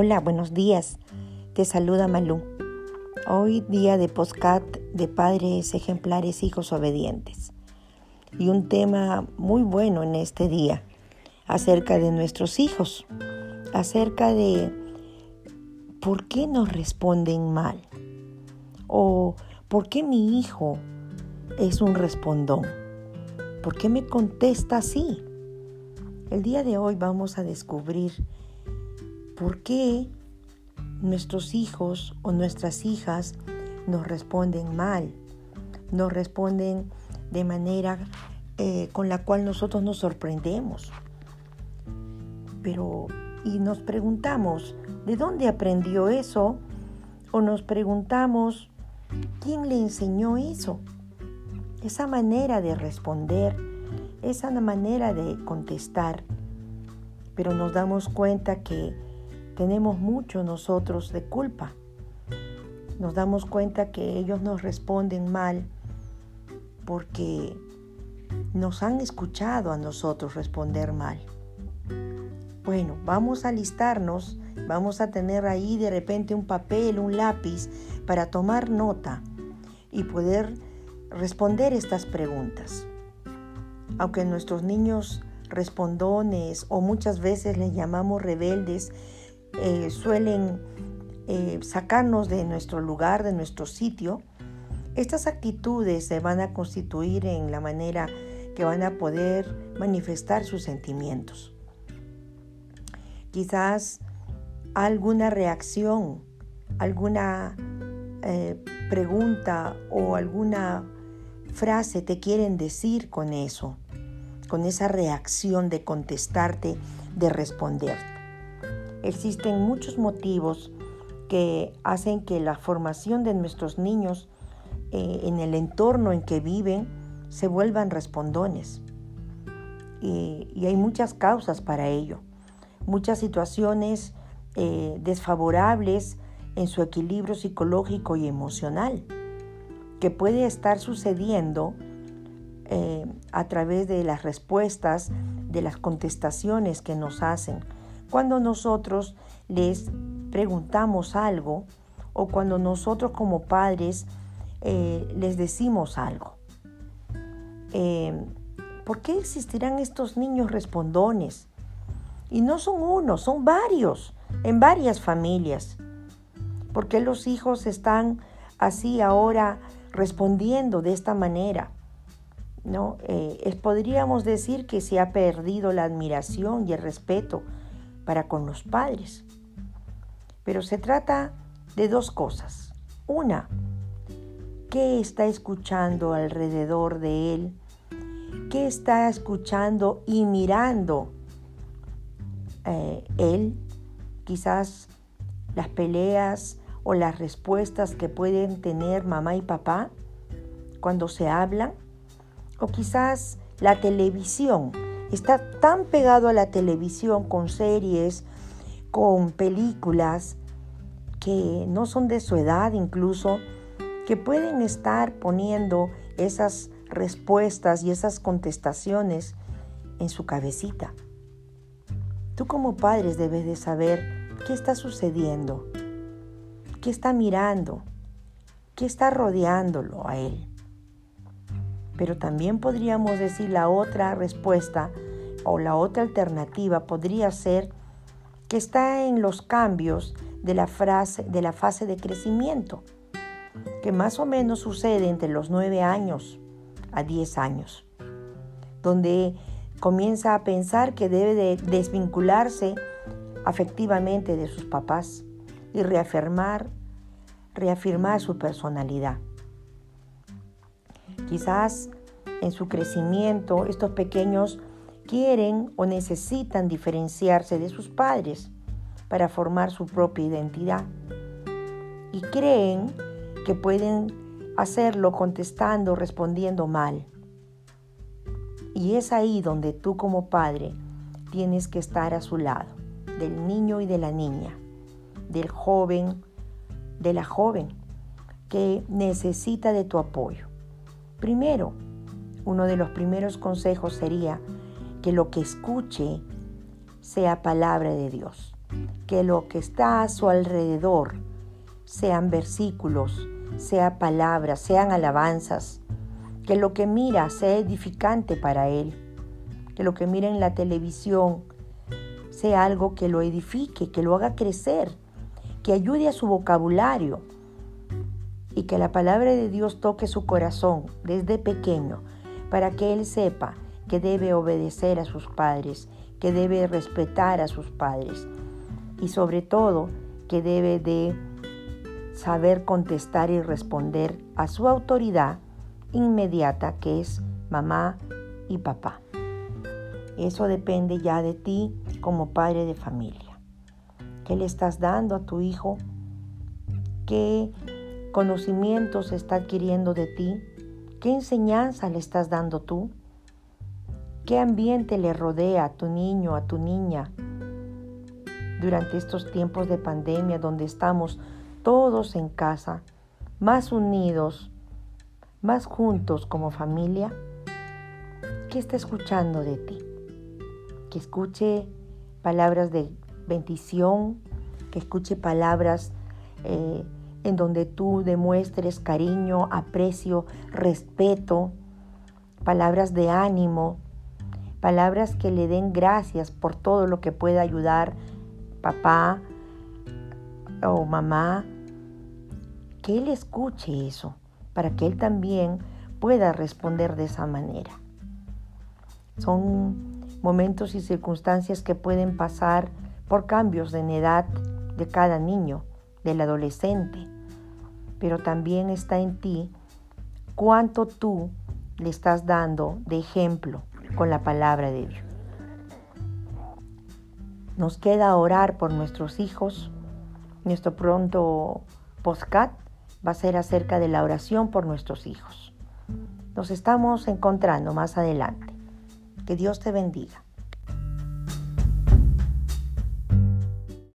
Hola, buenos días. Te saluda Malú. Hoy día de postcat de padres ejemplares, hijos obedientes. Y un tema muy bueno en este día acerca de nuestros hijos, acerca de por qué nos responden mal o por qué mi hijo es un respondón, por qué me contesta así. El día de hoy vamos a descubrir ¿Por qué nuestros hijos o nuestras hijas nos responden mal? Nos responden de manera eh, con la cual nosotros nos sorprendemos. Pero, y nos preguntamos, ¿de dónde aprendió eso? O nos preguntamos, ¿quién le enseñó eso? Esa manera de responder, esa manera de contestar. Pero nos damos cuenta que tenemos mucho nosotros de culpa. Nos damos cuenta que ellos nos responden mal porque nos han escuchado a nosotros responder mal. Bueno, vamos a listarnos, vamos a tener ahí de repente un papel, un lápiz para tomar nota y poder responder estas preguntas. Aunque nuestros niños respondones o muchas veces les llamamos rebeldes, eh, suelen eh, sacarnos de nuestro lugar, de nuestro sitio, estas actitudes se van a constituir en la manera que van a poder manifestar sus sentimientos. Quizás alguna reacción, alguna eh, pregunta o alguna frase te quieren decir con eso, con esa reacción de contestarte, de responderte. Existen muchos motivos que hacen que la formación de nuestros niños eh, en el entorno en que viven se vuelvan respondones. Y, hay muchas causas para ello, muchas situaciones eh, desfavorables en su equilibrio psicológico y emocional, que puede estar sucediendo eh, a través de las respuestas, de las contestaciones que nos hacen cuando nosotros les preguntamos algo o cuando nosotros como padres eh, les decimos algo. Eh, ¿Por qué existirán estos niños respondones? Y no son uno, son varios, en varias familias. ¿Por qué los hijos están así ahora respondiendo de esta manera? ¿No? Eh, podríamos decir que se ha perdido la admiración y el respeto para con los padres. Pero se trata de dos cosas. Una, ¿qué está escuchando alrededor de él? ¿Qué está escuchando y mirando eh, él? Quizás las peleas o las respuestas que pueden tener mamá y papá cuando se hablan. O quizás la televisión está tan pegado a la televisión con series, con películas que no son de su edad incluso, que pueden estar poniendo esas respuestas y esas contestaciones en su cabecita. Tú como padres debes de saber qué está sucediendo, qué está mirando, qué está rodeándolo a él. Pero también podríamos decir la otra respuesta o la otra alternativa podría ser que está en los cambios de la, fase de crecimiento, que más o menos sucede entre los 9 años a 10 años, donde comienza a pensar que debe de desvincularse afectivamente de sus papás y reafirmar, reafirmar su personalidad. Quizás en su crecimiento estos pequeños quieren o necesitan diferenciarse de sus padres para formar su propia identidad y creen que pueden hacerlo contestando, respondiendo mal. Y es ahí donde tú como padre tienes que estar a su lado, del niño y de la niña, del joven, de la joven, que necesita de tu apoyo. Primero, uno de los primeros consejos sería que lo que escuche sea palabra de Dios, que lo que está a su alrededor sean versículos, sea palabras, sean alabanzas, que lo que mira sea edificante para él, que lo que mira en la televisión sea algo que lo edifique, que lo haga crecer, que ayude a su vocabulario y que la palabra de Dios toque su corazón desde pequeño para que él sepa que debe obedecer a sus padres, que debe respetar a sus padres y sobre todo que debe de saber contestar y responder a su autoridad inmediata que es mamá y papá. Eso depende ya de ti como padre de familia. ¿Qué le estás dando a tu hijo? ¿Qué conocimientos está adquiriendo de ti? ¿Qué enseñanza le estás dando tú? ¿Qué ambiente le rodea a tu niño, a tu niña? Durante estos tiempos de pandemia donde estamos todos en casa, más unidos, más juntos como familia, ¿qué está escuchando de ti? Que escuche palabras de bendición, que escuche palabras eh, en donde tú demuestres cariño, aprecio, respeto, palabras de ánimo, palabras que le den gracias por todo lo que pueda ayudar papá o mamá que Él escuche eso, para que Él también pueda responder de esa manera. Son momentos y circunstancias que pueden pasar por cambios en edad de cada niño, del adolescente, pero también está en ti cuánto tú le estás dando de ejemplo con la palabra de Dios. Nos queda orar por nuestros hijos. Nuestro pronto postcat va a ser acerca de la oración por nuestros hijos. Nos estamos encontrando más adelante. Que Dios te bendiga.